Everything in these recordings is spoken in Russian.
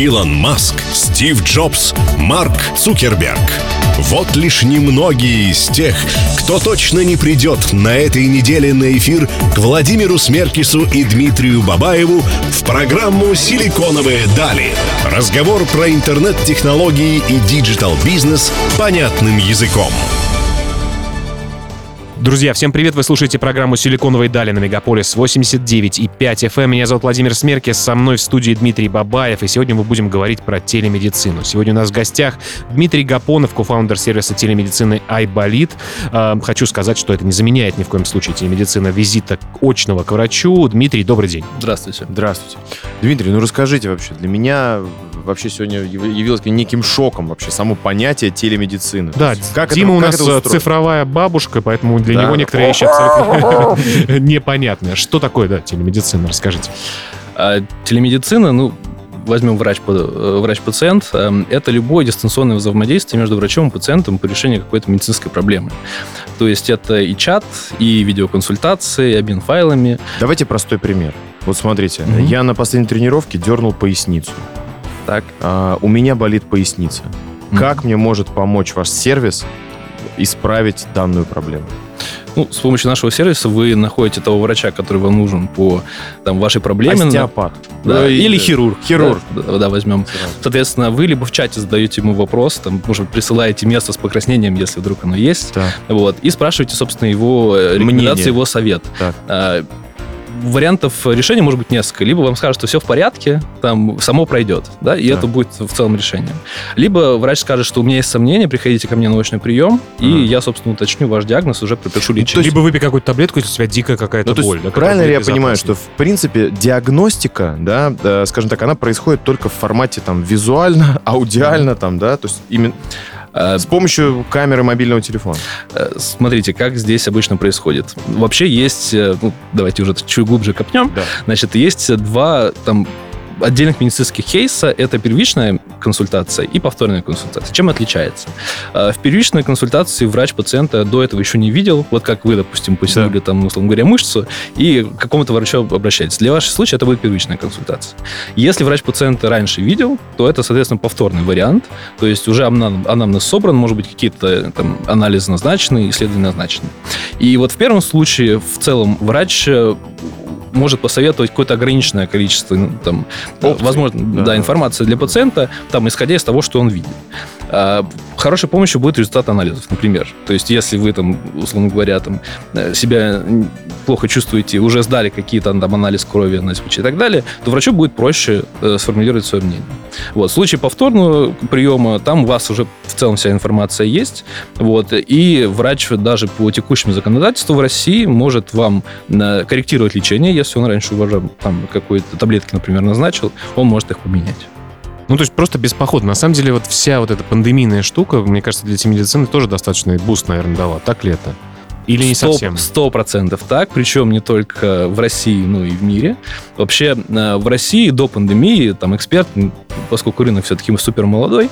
Илон Маск, Стив Джобс, Марк Цукерберг. Вот лишь немногие из тех, кто точно не придет на этой неделе на эфир к Владимиру Смеркису и Дмитрию Бабаеву в программу «Силиконовые дали». Разговор про интернет-технологии и digital-бизнес понятным языком. Друзья, всем привет! Вы слушаете программу «Силиконовые дали» на Мегаполис 89 и 5 FM. Меня зовут Владимир Смеркис, со мной в студии Дмитрий Бабаев, и сегодня мы будем говорить про телемедицину. Сегодня у нас в гостях Дмитрий Гапонов, кофаундер сервиса телемедицины iBolит. Э, хочу сказать, что это не заменяет ни в коем случае телемедицина визита очного к врачу. Дмитрий, добрый день. Здравствуйте. Здравствуйте. Дмитрий, ну расскажите вообще, для меня вообще сегодня явилось неким шоком вообще само понятие телемедицины. Да, как Дима это, у как нас это цифровая бабушка, поэтому для Да. него некоторые вещи абсолютно непонятны. Что такое, да, телемедицина? Расскажите. А, телемедицина, ну, возьмем врач, э, врач-пациент, э, это любое дистанционное взаимодействие между врачом и пациентом по решению какой-то медицинской проблемы. То есть это и чат, и видеоконсультации, и обмен файлами. Давайте простой пример. Вот смотрите, Мгм. я на последней тренировке дернул поясницу. Так. А, у меня болит поясница. Мгм. Как мне может помочь ваш сервис исправить данную проблему? Ну, с помощью нашего сервиса вы находите того врача, который вам нужен по там, вашей проблеме. Остеопат. Да, или да. хирург. Хирург. Да, да, да, возьмем. Соответственно, вы либо в чате задаете ему вопрос, там, может, быть, присылаете место с покраснением, если вдруг оно есть, Да. вот, и спрашиваете, собственно, его э, рекомендации, Мнение. его совет. Так. Вариантов решения может быть несколько. Либо вам скажут, что все в порядке, там само пройдет, да, и Да. это будет в целом решением. Либо врач скажет, что у меня есть сомнения, приходите ко мне на очный прием, и Мгм. я, собственно, уточню ваш диагноз, уже пропишу лечение. Ну, есть- Либо выпей какую-то таблетку, если у тебя дикая какая-то Ну, боль. да, правильно ли я понимаю, что, в принципе, диагностика, да, э, скажем так, она происходит только в формате там визуально, аудиально, там, да, то есть именно с помощью камеры мобильного телефона. Э, Смотрите, как здесь обычно происходит. Вообще есть, э, ну, давайте уже чуть глубже копнем. Да. Значит, есть два там отдельных медицинских кейса. Это первичная консультация и повторная консультация. Чем отличается? Э, В первичной консультации врач пациента до этого еще не видел. Вот как вы, допустим, потянули там, условно говоря, мышцу и к какому-то врачу обращаетесь. Для вашего случая это будет первичная консультация. Если врач пациента раньше видел, то это, соответственно, повторный вариант. То есть уже анам- анамнез собран, может быть, какие-то там анализы назначены, исследования назначены. И вот в первом случае в целом врач э, может посоветовать какое-то ограниченное количество, ну, там, Опций. возможно, да. Да. информации для пациента, там, исходя из того, что он видит. А, Хорошей помощью будет результат анализов, например. То есть, если вы там, условно говоря, там, э, себя плохо чувствуете, уже сдали какие-то там анализ крови на СПЧ и так далее, то врачу будет проще э, сформулировать свое мнение. Вот. В случае повторного приема, там у вас уже в целом вся информация есть. Вот. И врач даже по текущему законодательству в России может вам э, корректировать лечение, если он раньше уже там какой-то таблетки, например, назначил, он может их поменять. Ну, то есть просто без похода. На самом деле, вот вся вот эта пандемийная штука, мне кажется, для телемедицины тоже достаточно boost, наверное, дала. Так ли это? Или не Сто- совсем? Сто процентов так, причем не только в России, но и в мире. Вообще э, в России до пандемии, там эксперт, поскольку рынок все-таки супер молодой,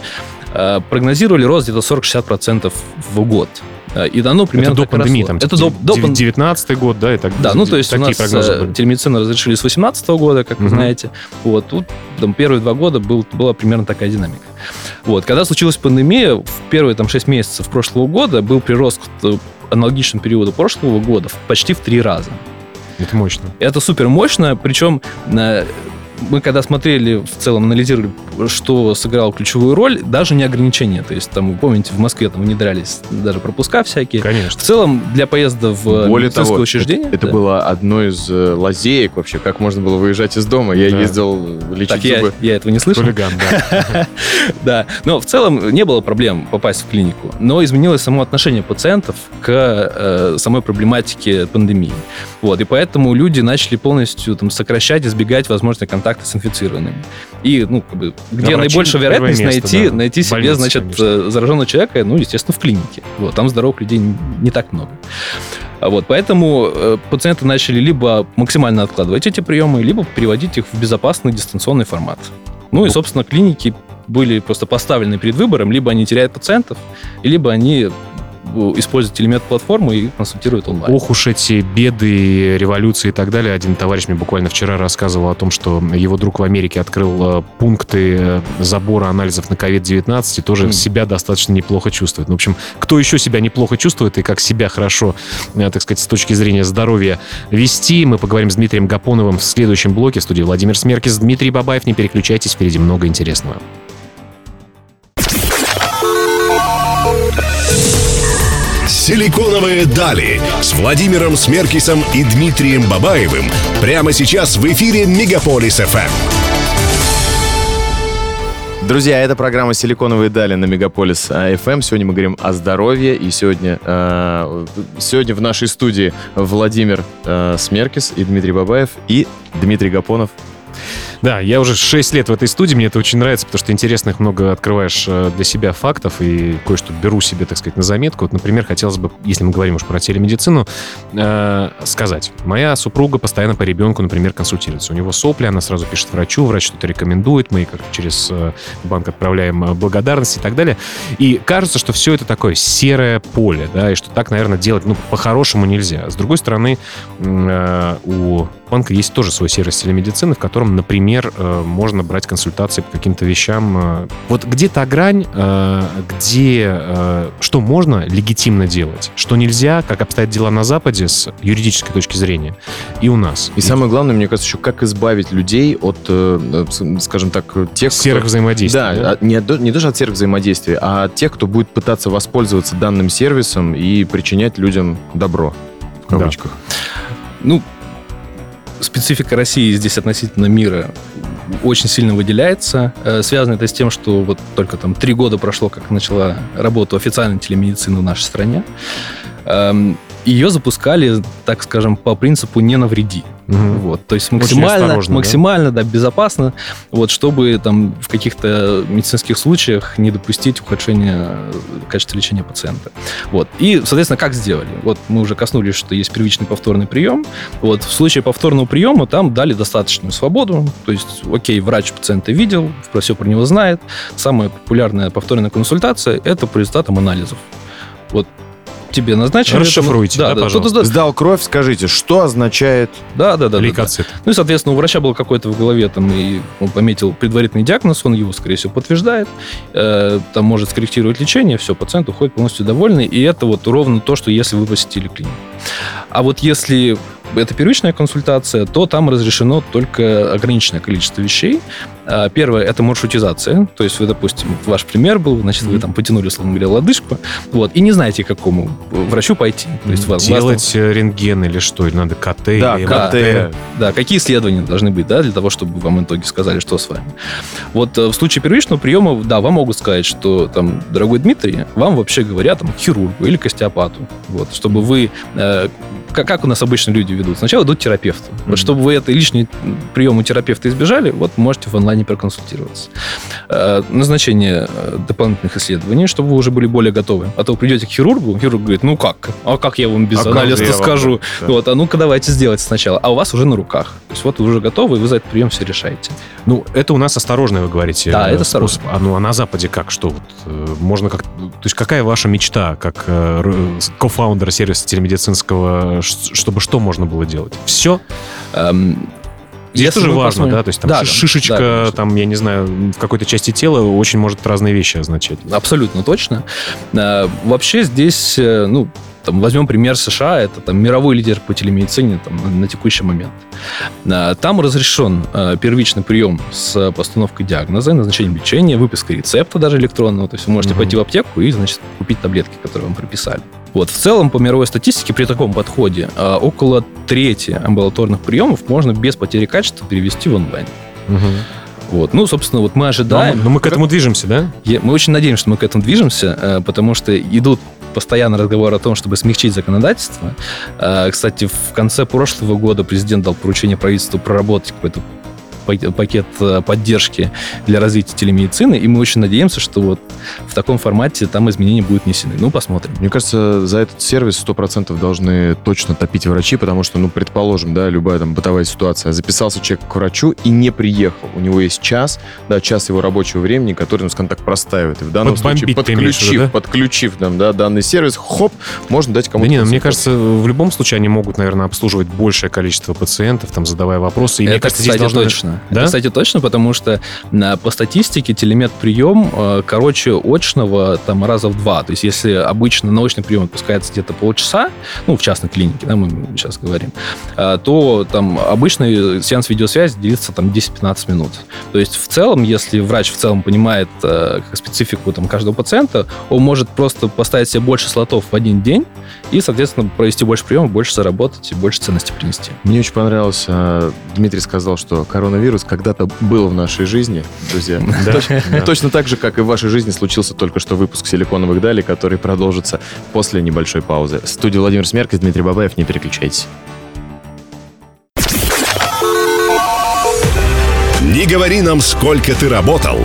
э, прогнозировали рост где-то 40-60% в год. Э, И дано примерно это до пандемии, росло. там, Это до, до пан- 19 год, да, и так Да, ну то есть у нас прогнозы э, телемедицину разрешили с 2018 года, как вы знаете. Вот тут там, первые два года был, была примерно такая динамика. Вот, когда случилась пандемия, в первые там 6 месяцев прошлого года был прирост э, аналогичному периоду прошлого года почти в три раза. Это мощно. Это супер мощно, причем мы когда смотрели, в целом анализировали, что сыграло ключевую роль, даже не ограничения. То есть, там, вы помните, в Москве там внедрялись даже пропуска всякие. В Конечно. целом, для поезда в Более медицинское того, учреждение... это, это да. было одной из э, лазеек вообще, как можно было выезжать из дома. Я Да. ездил лечить Так, я, зубы. я этого не слышал. Хулиган, да. Да, но в целом не было проблем попасть в клинику, но изменилось само отношение пациентов к э, самой проблематике пандемии. Вот, и поэтому люди начали полностью там, сокращать, избегать возможных контактов с инфицированными. И, ну, как бы, где врачи наибольшая вероятность место, найти, да. найти себе, Больницы, значит, конечно. э, зараженного человека, ну, естественно, в клинике. Вот, там здоровых людей не так много. Вот, поэтому э, пациенты начали либо максимально откладывать эти приемы, либо переводить их в безопасный дистанционный формат. Ну и, собственно, клиники были просто поставлены перед выбором, либо они теряют пациентов, либо они э, используют телемет-платформу и консультируют онлайн. Ох уж эти беды, революции и так далее. Один товарищ мне буквально вчера рассказывал о том, что его друг в Америке открыл э, пункты э, забора анализов на COVID-19 и тоже Мгм. себя достаточно неплохо чувствует. Ну, в общем, кто еще себя неплохо чувствует и как себя хорошо, э, так сказать, с точки зрения здоровья вести, мы поговорим с Дмитрием Гапоновым в следующем блоке в студии Владимир Смеркис. Дмитрий Бабаев, не переключайтесь, впереди много интересного. Силиконовые дали с Владимиром Смеркисом и Дмитрием Бабаевым прямо сейчас в эфире Мегаполис ФМ. Друзья, это программа «Силиконовые дали» на Мегаполис FM. Сегодня мы говорим о здоровье. И сегодня, э, сегодня в нашей студии Владимир э, Смеркис и Дмитрий Бабаев и Дмитрий Гапонов. Да, я уже 6 лет в этой студии, мне это очень нравится, потому что интересных много открываешь э, для себя фактов и кое-что беру себе, так сказать, на заметку. Вот, например, хотелось бы, если мы говорим уж про телемедицину, э, сказать. Моя супруга постоянно по ребенку, например, консультируется. У него сопли, она сразу пишет врачу, врач что-то рекомендует, мы как через э, банк отправляем э, благодарность и так далее. И кажется, что все это такое серое поле, да, и что так, наверное, делать, ну, по-хорошему нельзя. С другой стороны, э, у банка есть тоже свой сервис телемедицины, в котором, например, э, можно брать консультации по каким-то вещам. э. Вот где та грань, э, где что можно легитимно делать, что нельзя, как обстоят дела на Западе с юридической точки зрения, и у нас. И самое главное, мне кажется, еще как избавить людей от, скажем так, тех, кто- серых взаимодействий. Да, да? не, от- не даже от серых взаимодействий, а от тех, кто будет пытаться воспользоваться данным сервисом и причинять людям добро. В Да. кавычках. Ну, специфика России здесь относительно мира очень сильно выделяется. Э, Связано это с тем, что вот только там три года прошло, как начала работу официальной телемедицины в нашей стране. Эм, Ее запускали, так скажем, по принципу «не навреди». Мгм. Вот, то есть максимально, осторожно, да? максимально да, безопасно, вот, чтобы там в каких-то медицинских случаях не допустить ухудшения э, качества лечения пациента. Вот. И, соответственно, как сделали? Вот мы уже коснулись, что есть первичный повторный прием. Вот в случае повторного приема там дали достаточную свободу. То есть, окей, врач пациента видел, все про него знает. Самая популярная повторная консультация – это по результатам анализов. Вот тебе назначили... Расшифруйте, да, да, пожалуйста. да, Сдал кровь, скажите, что означает... да, да, да, да, да. Лейкоцит. Ну и, соответственно, у врача был какой-то в голове, там, и он пометил предварительный диагноз, он его, скорее всего, подтверждает, э, там может скорректировать лечение, все, пациент уходит полностью довольный, и это вот ровно то, что если вы посетили клинику. А вот если это первичная консультация, то там разрешено только ограниченное количество вещей. А, Первое – это маршрутизация. То есть вы, допустим, ваш пример был, значит, вы там потянули, условно говоря, лодыжку, вот, и не знаете, к какому врачу пойти. То есть вас- вас Делать э, рентген или что? Или надо КТ? Да, или КТ. Да, какие исследования должны быть, да, для того, чтобы вам в итоге сказали, что с вами. Вот э, в случае первичного приема, да, вам могут сказать, что там, дорогой Дмитрий, вам вообще говорят там хирургу или к остеопату, вот, чтобы вы, э, как, у нас обычно люди ведут, сначала идут к терапевту. Мгм. Вот чтобы вы это лишний прием у терапевта избежали, вот можете в онлайне проконсультироваться. Э, назначение э, дополнительных исследований, чтобы вы уже были более готовы. А то вы придете к хирургу, хирург говорит, ну как? А как я вам без А анализа вам скажу? Да. Вот, а ну-ка давайте сделайте сначала. А у вас уже на руках. То есть вот вы уже готовы, и вы за этот прием все решаете. Ну, это у нас осторожно, вы говорите. Да, э, это способ. А ну, а на Западе как? Что? Вот, можно как... То есть какая ваша мечта, как кофаундера сервиса телемедицинского, чтобы что можно было делать? Все? Эм, Здесь если тоже важно, посмотрим- да? То есть там Да, ши- да, шишечка, да, конечно. там, я не знаю, в какой-то части тела очень может разные вещи означать. Абсолютно точно. Э, Вообще здесь, э, ну, там, возьмем пример США, это там мировой лидер по телемедицине там, на, на текущий момент. Э, Там разрешен э, первичный прием с постановкой диагноза, назначением лечения, выпиской рецепта даже электронного. То есть вы можете Мгм. пойти в аптеку и, значит, купить таблетки, которые вам прописали. Вот, в целом, по мировой статистике, при таком подходе э, около трети амбулаторных приемов можно без потери качества перевести в онлайн. Вот. Ну, собственно, вот мы Да, ожидаем. но мы к этому движемся, да? Я- мы очень надеемся, что мы к этому движемся, э, потому что идут постоянно разговоры о том, чтобы смягчить законодательство. Э, Кстати, в конце прошлого года президент дал поручение правительству проработать какой-то пакет э, поддержки для развития телемедицины, и мы очень надеемся, что вот в таком формате там изменения будут внесены. Ну, посмотрим. Мне кажется, за этот сервис 100% должны точно топить врачи, потому что, ну, предположим, да, любая там бытовая ситуация. Записался человек к врачу и не приехал. У него есть час, да, час его рабочего времени, который, ну, скажем так, простаивает. И в данном Подбомбить случае, ты имеешь подключив, да? подключив нам, да, данный сервис, хоп, можно дать Да кому-то не, ну, мне кажется, в любом случае они могут, наверное, обслуживать большее количество пациентов, там, задавая вопросы. И мне это, кажется, кстати, здесь должны... точно. Да? Это, кстати, точно, потому что на, по статистике телемед-прием э, короче очного там раза в два. То есть если обычно научный прием отпускается где-то полчаса, ну, в частной клинике, да, мы сейчас говорим, э, то там обычный сеанс видеосвязи длится там 10-15 минут. То есть в целом, если врач в целом понимает специфику там, каждого пациента, он может просто поставить себе больше слотов в один день и, соответственно, провести больше приемов, больше заработать и больше ценности принести. Мне очень понравилось, а, Дмитрий сказал, что коронавирус когда-то был в нашей жизни, друзья. Да, Точно- да. Точно так же, как и в вашей жизни случился только что выпуск «Силиконовых далей», который продолжится после небольшой паузы. В студии Владимир Смеркис, Дмитрий Бабаев, не переключайтесь. Не говори нам, сколько ты работал.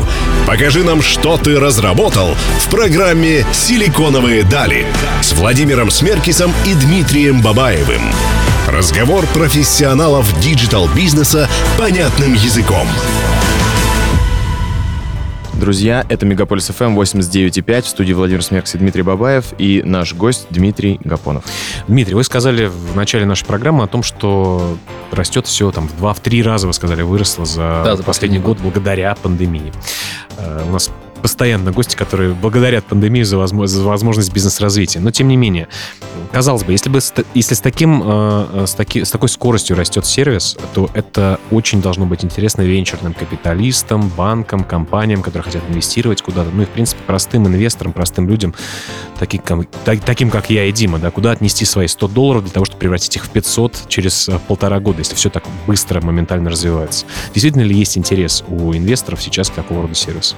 Покажи нам, что ты разработал в программе «Силиконовые дали» с Владимиром Смеркисом и Дмитрием Бабаевым. Разговор профессионалов digital-бизнеса понятным языком. Друзья, это Мегаполис ФМ 89.5, в студии Владимир Смеркис и Дмитрий Бабаев и наш гость Дмитрий Гапонов. Дмитрий, вы сказали в начале нашей программы о том, что растет все там в два, в три раза, вы сказали, выросло за, Да, за последний последний год благодаря пандемии. Э, У нас постоянно гости, которые благодарят пандемию за, возмо- за возможность бизнес-развития. Но тем не менее, казалось бы, если бы если с таким э, э, с, таки- с такой скоростью растет сервис, то это очень должно быть интересно венчурным капиталистам, банкам, компаниям, которые хотят инвестировать куда-то. Ну и в принципе простым инвесторам, простым людям, таким, таким как я и Дима, да, куда отнести свои 100 долларов для того, чтобы превратить их в 500 через э, полтора года, если все так быстро, моментально развивается. Действительно ли есть интерес у инвесторов сейчас к такого рода сервису?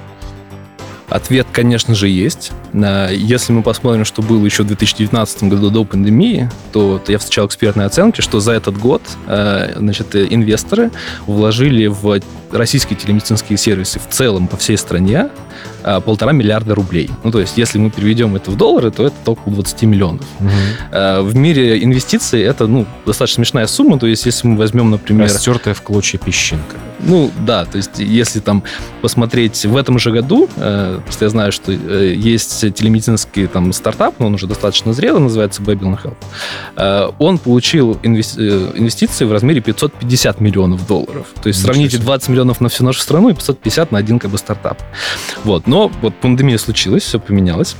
Ответ, конечно же, есть. Если мы посмотрим, что было еще в 2019 году до пандемии, то, я встречал экспертные оценки, что за этот год э, значит, э, инвесторы вложили в российские телемедицинские сервисы в целом по всей стране а, полтора миллиарда рублей. Ну, то есть, если мы переведем это в доллары, то это около 20 миллионов. А, В мире инвестиций это, ну, достаточно смешная сумма. То есть, если мы возьмем, например... Растертая в клочья песчинка. Ну, да, то есть, если там посмотреть в этом же году, э, я знаю, что э, есть телемедицинский там стартап, но он уже достаточно зрелый, называется Babylon Health. Э, он получил инвес- э, инвестиции в размере 550 миллионов долларов. То есть, Ничего сравните себе. 20 миллионов на всю нашу страну и 550 на один как бы стартап. Вот, но вот пандемия случилась, все поменялось.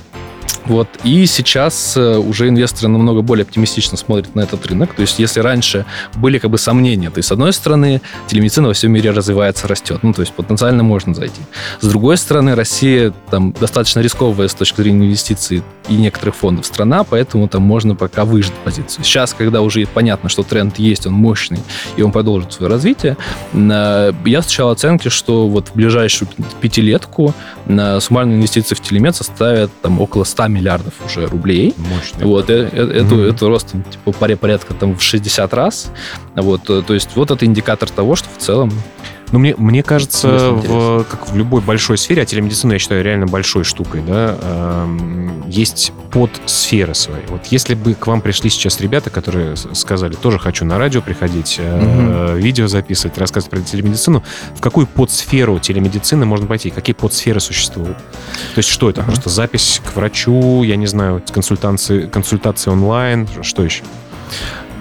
Вот. И сейчас э, уже инвесторы намного более оптимистично смотрят на этот рынок. То есть, если раньше были как бы сомнения, то есть, с одной стороны, телемедицина во всем мире развивается, растет. Ну, то есть, потенциально можно зайти. С другой стороны, Россия там достаточно рисковая с точки зрения инвестиций и некоторых фондов страна, поэтому там можно пока выжать позицию. Сейчас, когда уже понятно, что тренд есть, он мощный, и он продолжит свое развитие, э, я встречал оценки, что вот в ближайшую пятилетку на суммарные инвестиции в телемед составят там около 100 миллиардов уже рублей. Мощно. Вот, э- э- это, это рост типа, поря- порядка там, в 60 раз. Вот, э, то есть вот это индикатор того, что в целом Ну, мне, мне кажется, в, как в любой большой сфере, а телемедицина, я считаю, реально большой штукой, да, эм, есть подсферы свои. Вот если бы к вам пришли сейчас ребята, которые сказали, тоже хочу на радио приходить, э, видео записывать, рассказывать про телемедицину, в какую подсферу телемедицины можно пойти? Какие подсферы существуют? То есть что это? Ага. Просто запись к врачу, я не знаю, консультации, консультации онлайн, что еще?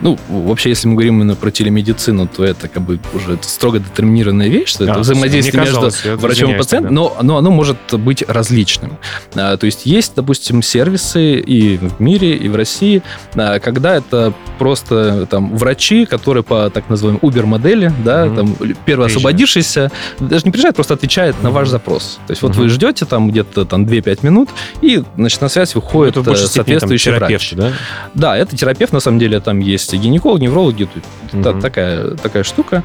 Ну, вообще, если мы говорим именно про телемедицину, то это как бы уже строго детерминированная вещь, что А, это взаимодействие между врачом и пациентом, тогда. но, но оно может быть различным. А, то есть есть, допустим, сервисы и в мире, и в России, а, когда это просто там врачи, которые по так называемой Uber-модели, да, Мгм. там первый освободившийся, даже не приезжает, просто отвечает на ваш запрос. То есть вот Мгм. вы ждете там где-то там 2-5 минут, и, значит, на связь выходит Ну, это в большей э, степени там соответствующий врач. да? Да, это терапевт, на самом деле, там есть и гинеколог, неврологи, тут та- такая, такая штука.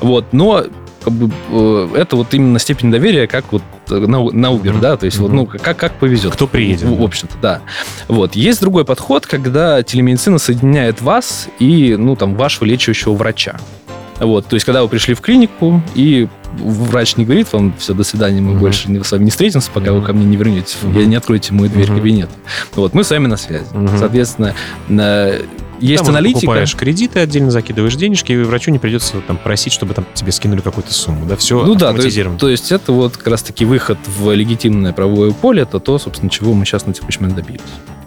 Вот, но как бы, э, это вот именно степень доверия, как вот э, на, на Uber, Мгм. да, то есть вот, Мгм. ну, как, как повезет. Кто приедет, В, в общем-то, да. Вот. Есть другой подход, когда телемедицина соединяет вас и, ну, там, вашего лечащего врача. Вот, то есть, когда вы пришли в клинику, и врач не говорит вам, все, до свидания, мы Мгм. больше с вами не встретимся, пока вы Мгм. ко мне не вернетесь, вы не откроете мою дверь Мгм. кабинета. Вот, мы с вами на связи. Мгм. Соответственно, есть Там аналитика. покупаешь кредиты, отдельно закидываешь денежки, и врачу не придется там просить, чтобы там тебе скинули какую-то сумму. Да, все Ну да, то есть, то есть это вот как раз-таки выход в легитимное правовое поле, это то, собственно, чего мы сейчас на текущий момент добились.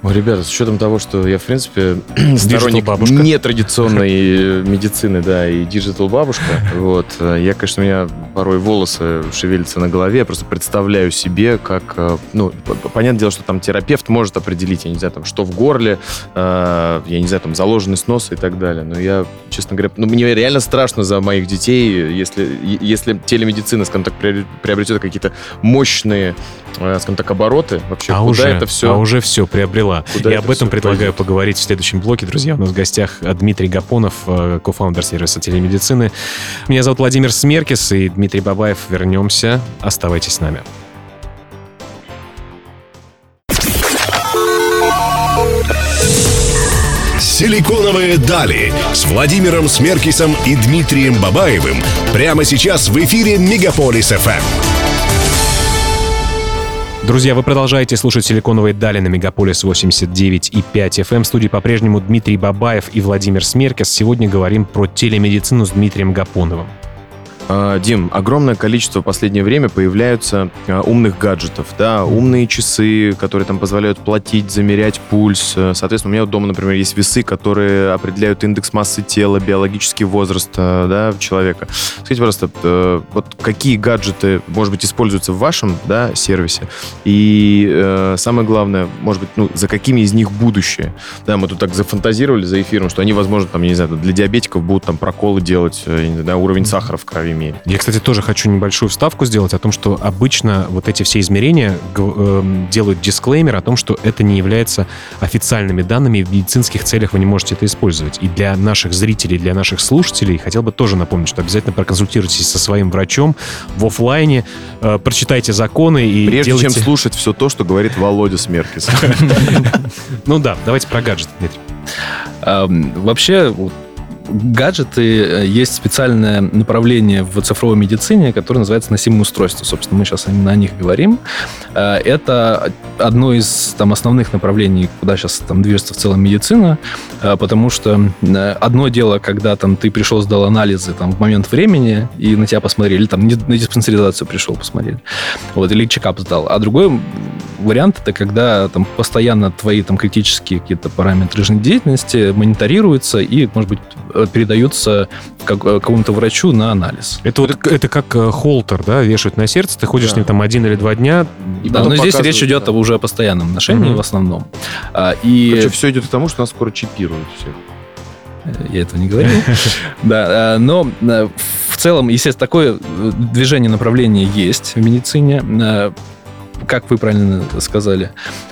Ой, ребята, с учетом того, что я, в принципе, сторонник бабушка. нетрадиционной э, медицины, да, и digital бабушка, вот, э, я, конечно, у меня порой волосы шевелятся на голове, я просто представляю себе, как, э, ну, понятное дело, что там терапевт может определить, я не знаю, там, что в горле, я не знаю, там, заложенность носа и так далее, но я, честно говоря, ну, мне реально страшно за моих детей, если, если телемедицина, скажем так, приобре- приобретет какие-то мощные, скажем так, обороты, вообще, а куда уже, это все... а уже все приобрела. Куда и об этом предлагаю пойдет? поговорить в следующем блоке. Друзья, у нас в гостях Дмитрий Гапонов, э, кофаундер сервиса телемедицины. Меня зовут Владимир Смеркис и Дмитрий Бабаев. Вернемся. Оставайтесь с нами. Силиконовые дали с Владимиром Смеркисом и Дмитрием Бабаевым прямо сейчас в эфире Мегаполис ФМ. Друзья, вы продолжаете слушать «Силиконовые дали» на Мегаполис 89 и 5 FM. В студии по-прежнему Дмитрий Бабаев и Владимир Смеркис. Сегодня говорим про телемедицину с Дмитрием Гапоновым. А, Дим, огромное количество в последнее время появляются а, умных гаджетов, да, умные часы, которые там позволяют платить, замерять пульс. Э, Соответственно, у меня дома, например, есть весы, которые определяют индекс массы тела, биологический возраст, э, да, человека. Скажите, пожалуйста, э, вот какие гаджеты, может быть, используются в вашем, да, сервисе? И самое главное, может быть, ну, за какими из них будущее? Да, мы тут так зафантазировали за эфиром, что они, возможно, там, я не знаю, для диабетиков будут там проколы делать, знаю, да, уровень сахара в крови мерить. Я, кстати, тоже хочу небольшую вставку сделать о том, что обычно вот эти все измерения эм, делают дисклеймер о том, что это не является официальными данными, и в медицинских целях вы не можете это использовать. И для наших зрителей, для наших слушателей хотел бы тоже напомнить, что обязательно проконсультируйтесь со своим врачом в офлайне, э, прочитайте законы и Прежде делайте... чем слушать все то, что говорит Володя Смеркис. Ну да, давайте про гаджет, Дмитрий. Ам, Вообще, вот, гаджеты, э, есть специальное направление в цифровой медицине, которое называется носимые устройства. Собственно, мы сейчас именно о них говорим. Э, Это одно из там, основных направлений, куда сейчас там, движется в целом медицина, э, потому что одно дело, когда там, ты пришел, сдал анализы там, в момент времени, и на тебя посмотрели, там, на диспансеризацию пришел, посмотрели, вот, или чекап сдал. А другой вариант это когда там постоянно твои там критические какие-то параметры жизнедеятельности мониторируются и, может быть, передаются как- э, какому-то врачу на анализ. Это вот это как э, холтер, да, вешают на сердце, ты ходишь Да. с ним там один или два дня. И Да, но здесь речь идет да. уже о постоянном ношении Мгм. в основном. А, и Короче, все идет к тому, что нас скоро чипируют всех. Я этого не говорил. Да, э, но э, в целом, естественно, такое движение направления есть в медицине. Как вы правильно сказали,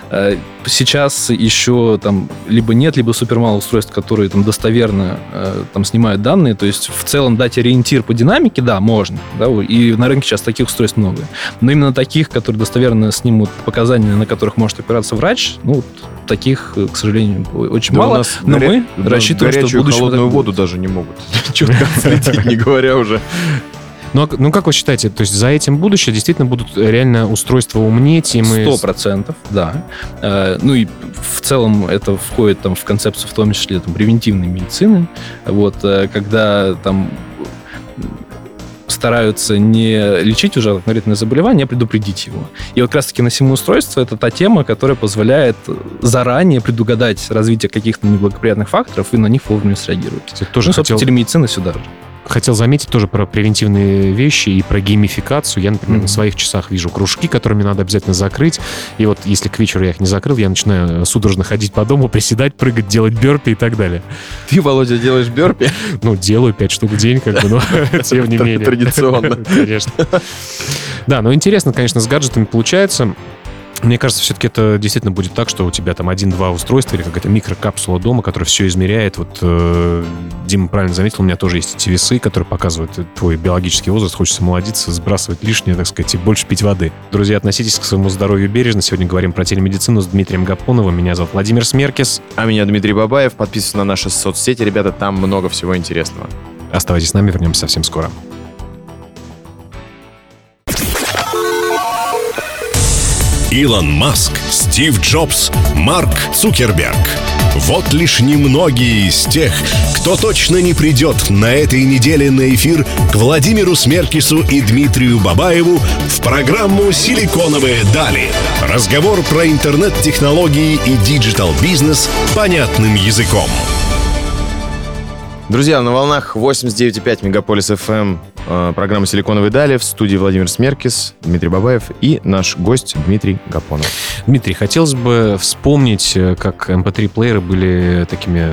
э, сейчас еще там либо нет, либо супер мало устройств, которые там достоверно э, там снимают данные. То есть в целом дать ориентир по динамике, да, можно. Да, и на рынке сейчас таких устройств много. Но именно таких, которые достоверно снимут показания, на которых может опираться врач, ну, таких, э, к сожалению, очень Да мало. но горя- мы да, рассчитываем, что в будущем холодную воду даже не могут четко отследить, не говоря уже. Ну, а- ну, как вы считаете, то есть за этим будущее действительно будут реально устройства умнеть, и мы... Сто процентов, да. Э, Ну и в целом это входит там в концепцию, в том числе там, превентивной медицины. Вот, э, когда там стараются не лечить уже алкогольное заболевание, а предупредить его. И вот как раз-таки носимое устройство – это та тема, которая позволяет заранее предугадать развитие каких-то неблагоприятных факторов и на них вовремя среагировать. Кстати, тоже ну, хотел, телемедицина сюда же. Хотел заметить тоже про превентивные вещи и про геймификацию. Я, например, Мгм. на своих часах вижу кружки, которыми надо обязательно закрыть. И вот если к вечеру я их не закрыл, я начинаю судорожно ходить по дому, приседать, прыгать, делать бёрпи и так далее. Ты, Володя, делаешь бёрпи? Ну, делаю пять штук в день, как бы, но тем не менее. Традиционно. Конечно. Да, но интересно, конечно, с гаджетами получается. Мне кажется, все-таки это действительно будет так, что у тебя там один-два устройства или какая-то микрокапсула дома, которая все измеряет. Вот э, Дима правильно заметил, у меня тоже есть эти весы, которые показывают твой биологический возраст. Хочется молодиться, сбрасывать лишнее, так сказать, и больше пить воды. Друзья, относитесь к своему здоровью бережно. Сегодня говорим про телемедицину с Дмитрием Гапоновым. Меня зовут Владимир Смеркис. А меня Дмитрий Бабаев. Подписывайтесь на наши соцсети, ребята, там много всего интересного. Оставайтесь с нами, вернемся совсем скоро. Илон Маск, Стив Джобс, Марк Цукерберг. Вот лишь немногие из тех, кто точно не придет на этой неделе на эфир к Владимиру Смеркису и Дмитрию Бабаеву в программу «Силиконовые дали». Разговор про интернет-технологии и digital-бизнес понятным языком. Друзья, на волнах 89,5 Мегаполис FM программа «Силиконовые дали» в студии Владимир Смеркис, Дмитрий Бабаев и наш гость Дмитрий Гапонов. Дмитрий, хотелось бы вспомнить, э, как MP3-плееры были такими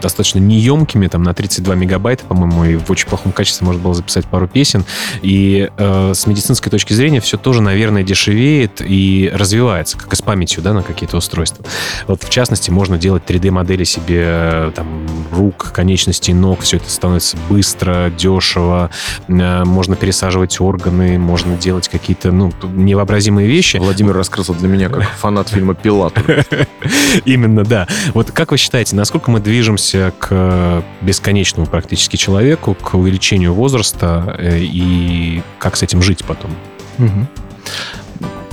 достаточно неемкими, там на 32 мегабайта, по-моему, и в очень плохом качестве можно было записать пару песен. И э, с медицинской точки зрения все тоже, наверное, дешевеет и развивается, как и с памятью, да, на какие-то устройства. Вот, в частности, можно делать 3D-модели себе э, там рук, конечностей, ног, все это становится быстро, дешево, Э, можно пересаживать органы, можно делать какие-то, ну, невообразимые вещи. Владимир раскрылся для меня как фанат фильма «Пилат». Именно, да. Вот как вы считаете, насколько мы движемся к бесконечному практически человеку, к увеличению возраста э, и как с этим жить потом?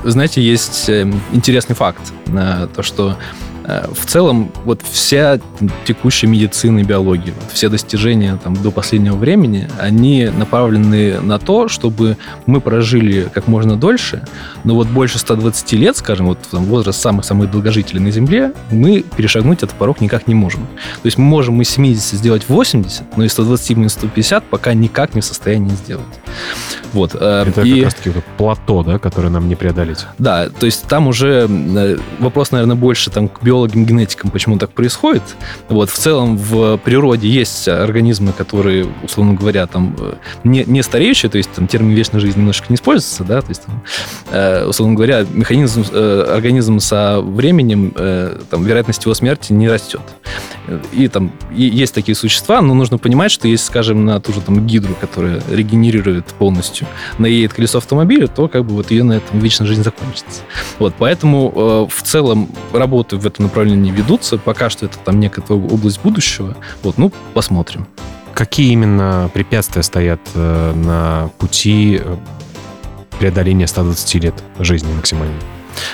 Знаете, есть э, интересный факт, э, то что э, в целом вот вся текущая медицина и биология, вот все достижения там, до последнего времени, они направлены на то, чтобы мы прожили как можно дольше, но вот больше 120 лет, скажем, вот там, возраст самых-самых долгожителей на Земле, мы перешагнуть этот порог никак не можем. То есть мы можем из 70 сделать 80, но из 120 минус 150 пока никак не в состоянии сделать. Вот. э, Это и- как раз-таки вот плато, да, которое нам не преодолеть. да, то есть там уже э, вопрос, наверное, больше там к биологам, генетикам, почему так происходит. Вот, в целом в природе есть организмы, которые, условно говоря, там э, не, не стареющие, то есть там термин вечной жизни немножко не используется, да, то есть там, э, условно говоря, механизм, э, организм со временем, э, там, вероятность его смерти не растет. И там и есть такие существа, но нужно понимать, что если, скажем, на ту же там гидру, которая регенерирует полностью, наедет колесо автомобиля, то как бы вот ее на этом вечная жизнь закончится. Вот, поэтому э, в целом работы в этом направлении ведутся. Пока что это там некая область будущего. Вот, ну, посмотрим. Какие именно препятствия стоят э, на пути э, преодоления 120 лет жизни максимально?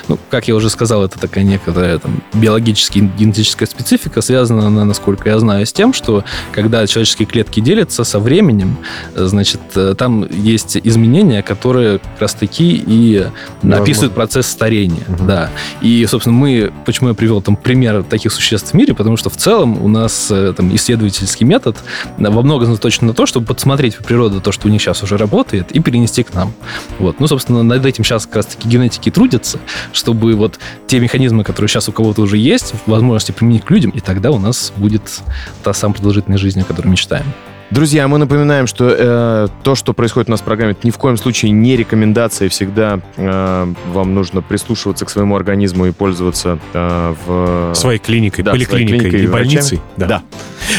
Ну, как я уже сказал, это такая некая там, биологическая генетическая специфика, связана она, насколько я знаю, с тем, что когда человеческие клетки делятся со временем, э, значит, э, там есть изменения, которые как раз-таки и описывают процесс старения. Мгм. Да. И, собственно, мы, почему я привел там пример таких существ в мире, потому что в целом у нас э, там исследовательский метод во многом заточен на то, чтобы подсмотреть в природу то, что у них сейчас уже работает, и перенести к нам. Вот. Ну, собственно, над этим сейчас как раз-таки генетики трудятся, чтобы вот те механизмы, которые сейчас у кого-то уже есть, возможности применить к людям, и тогда у нас будет та самая продолжительная жизнь, о которой мечтаем. Друзья, мы напоминаем, что э, то, что происходит у нас в программе, это ни в коем случае не рекомендация. Всегда э, вам нужно прислушиваться к своему организму и пользоваться э, в... Своей клиникой, да, своей поликлиникой клиникой и и больницей? Да.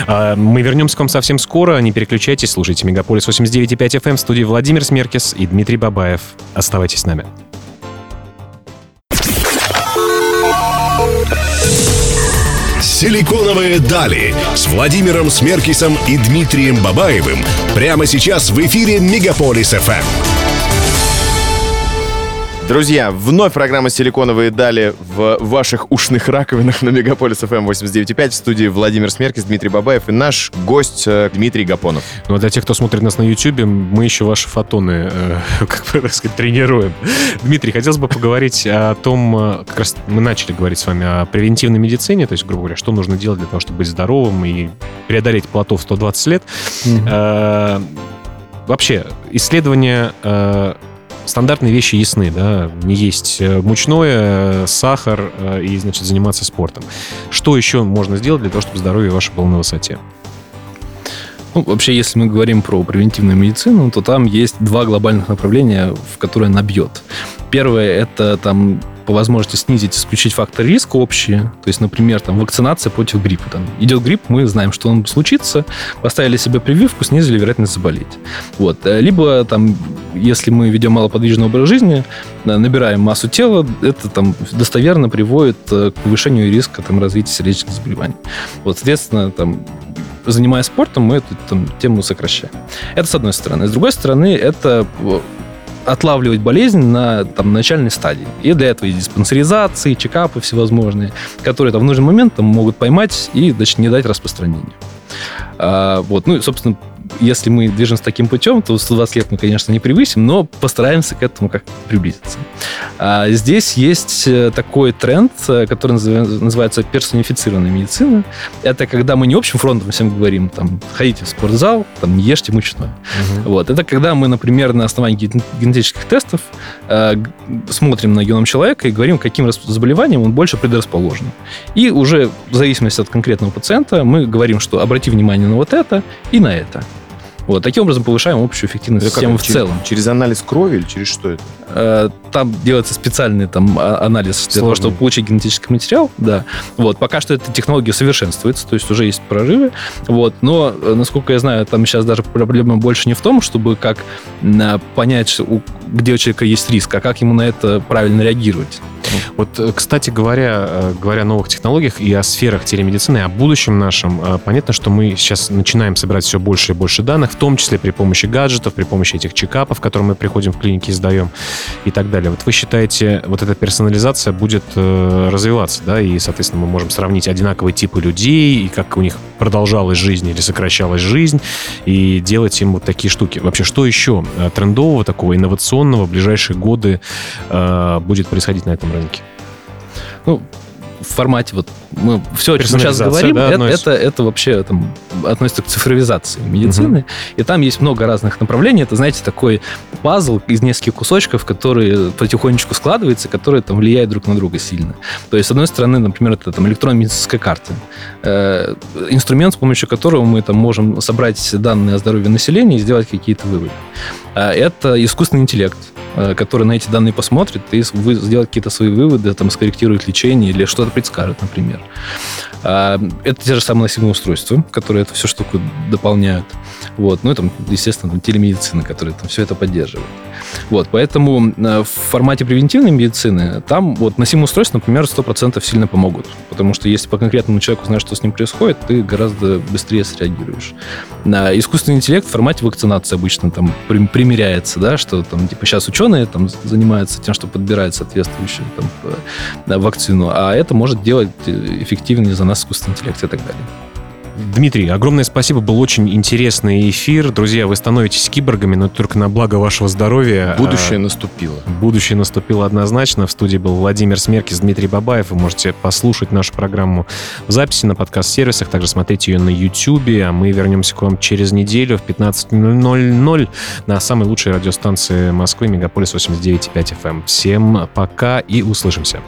А, Мы вернемся к вам совсем скоро. Не переключайтесь, слушайте Мегаполис 89.5 FM в студии Владимир Смеркис и Дмитрий Бабаев. Оставайтесь с нами. «Силиконовые дали» с Владимиром Смеркисом и Дмитрием Бабаевым прямо сейчас в эфире Мегаполис ФМ. Друзья, вновь программа «Силиконовые дали» в ваших ушных раковинах на Мегаполис FM 89.5 в студии Владимир Смеркис, Дмитрий Бабаев и наш гость э, Дмитрий Гапонов. Ну, а для тех, кто смотрит нас на YouTube, мы еще ваши фотоны, э, как бы, так сказать, тренируем. Дмитрий, хотелось бы поговорить о том, э, как раз мы начали говорить с вами о превентивной медицине, то есть, грубо говоря, что нужно делать для того, чтобы быть здоровым и преодолеть плато в 120 лет. Э, Вообще, исследования э, стандартные вещи ясны, да, не есть э, мучное, э, сахар э, и, значит, заниматься спортом. Что еще можно сделать для того, чтобы здоровье ваше было на высоте? Ну, вообще, если мы говорим про превентивную медицину, то там есть два глобальных направления, в которые она бьет. Первое – это там по возможности снизить, исключить фактор риска общие. То есть, например, там, вакцинация против гриппа. Там, идет грипп, мы знаем, что он случится, поставили себе прививку, снизили вероятность заболеть. Вот. Э, Либо, там, если мы ведем малоподвижный образ жизни, э, набираем массу тела, это там, достоверно приводит э, к повышению риска там, развития сердечных заболеваний. Вот, соответственно, там, занимаясь спортом, мы эту там, тему сокращаем. Это с одной стороны. С другой стороны, это отлавливать болезнь на там, начальной стадии. И для этого есть диспансеризации, чекапы всевозможные, которые там, в нужный момент там, могут поймать и значит, не дать распространению. А, вот, ну и, собственно, если мы движемся таким путем, то 120 лет мы, конечно, не превысим, но постараемся к этому как приблизиться. А здесь есть э, такой тренд, э, который называется персонифицированная медицина. Это когда мы не общим фронтом всем говорим, там, ходите в спортзал, там, не ешьте мучное. Угу. Вот. Это когда мы, например, на основании генетических тестов э, смотрим на геном человека и говорим, каким заболеванием он больше предрасположен. И уже в зависимости от конкретного пациента мы говорим, что обрати внимание на вот это и на это. Вот, таким образом повышаем общую эффективность это системы в через, целом. Через анализ крови или через что это? Э, там делается специальный там, а, анализ Сложный. для того, чтобы получить генетический материал. Да. Вот, пока что эта технология совершенствуется, то есть уже есть прорывы. Вот, но, э, насколько я знаю, там сейчас даже проблема больше не в том, чтобы как понять, где у человека есть риск, а как ему на это правильно реагировать. Вот, э, кстати говоря, говоря о новых технологиях и о сферах телемедицины, о будущем нашем, понятно, что мы сейчас начинаем собирать все больше и больше данных, в том числе при помощи гаджетов, при помощи этих чекапов, которые мы приходим в клинике и сдаем и так далее. Вот вы считаете, вот эта персонализация будет развиваться, да, и, соответственно, мы можем сравнить одинаковые типы людей, и как у них продолжалась жизнь или сокращалась жизнь, и делать им вот такие штуки. Вообще, что еще трендового, такого инновационного в ближайшие годы будет происходить на этом рынке? Ну, в формате вот мы все, о чем мы сейчас говорим, да, это, это, это вообще там, относится к цифровизации медицины. Угу. И там есть много разных направлений. Это, знаете, такой пазл из нескольких кусочков, который потихонечку складывается, которые там влияют друг на друга сильно. То есть, с одной стороны, например, это там электронная медицинская карта. Э, инструмент, с помощью которого мы там можем собрать данные о здоровье населения и сделать какие-то выводы. Э, это искусственный интеллект Э, который на эти данные посмотрит и сделает какие-то свои выводы, там, скорректирует лечение или что-то предскажет, например. А, это те же самые носимые устройства, которые эту всю штуку дополняют. Вот. Ну и там, естественно, там, телемедицина, которая там все это поддерживает. Вот. Поэтому э, в формате превентивной медицины там вот носимые устройства, например, 100% сильно помогут. Потому что если по конкретному человеку знаешь, что с ним происходит, ты гораздо быстрее среагируешь. На искусственный интеллект в формате вакцинации обычно там примеряется, да, что там типа сейчас ученые ученые там занимаются тем, что подбирают соответствующую там, э, вакцину, а это может делать э, эффективнее за нас искусственный интеллект и так далее. Дмитрий, огромное спасибо, был очень интересный эфир. Друзья, вы становитесь киборгами, но только на благо вашего здоровья. Будущее а, наступило. Будущее наступило однозначно. В студии был Владимир Смеркис, Дмитрий Бабаев. Вы можете послушать нашу программу в записи на подкаст-сервисах, также смотреть ее на YouTube. А мы вернемся к вам через неделю в 15.00 на самой лучшей радиостанции Москвы, Мегаполис 89.5 FM. Всем пока и услышимся.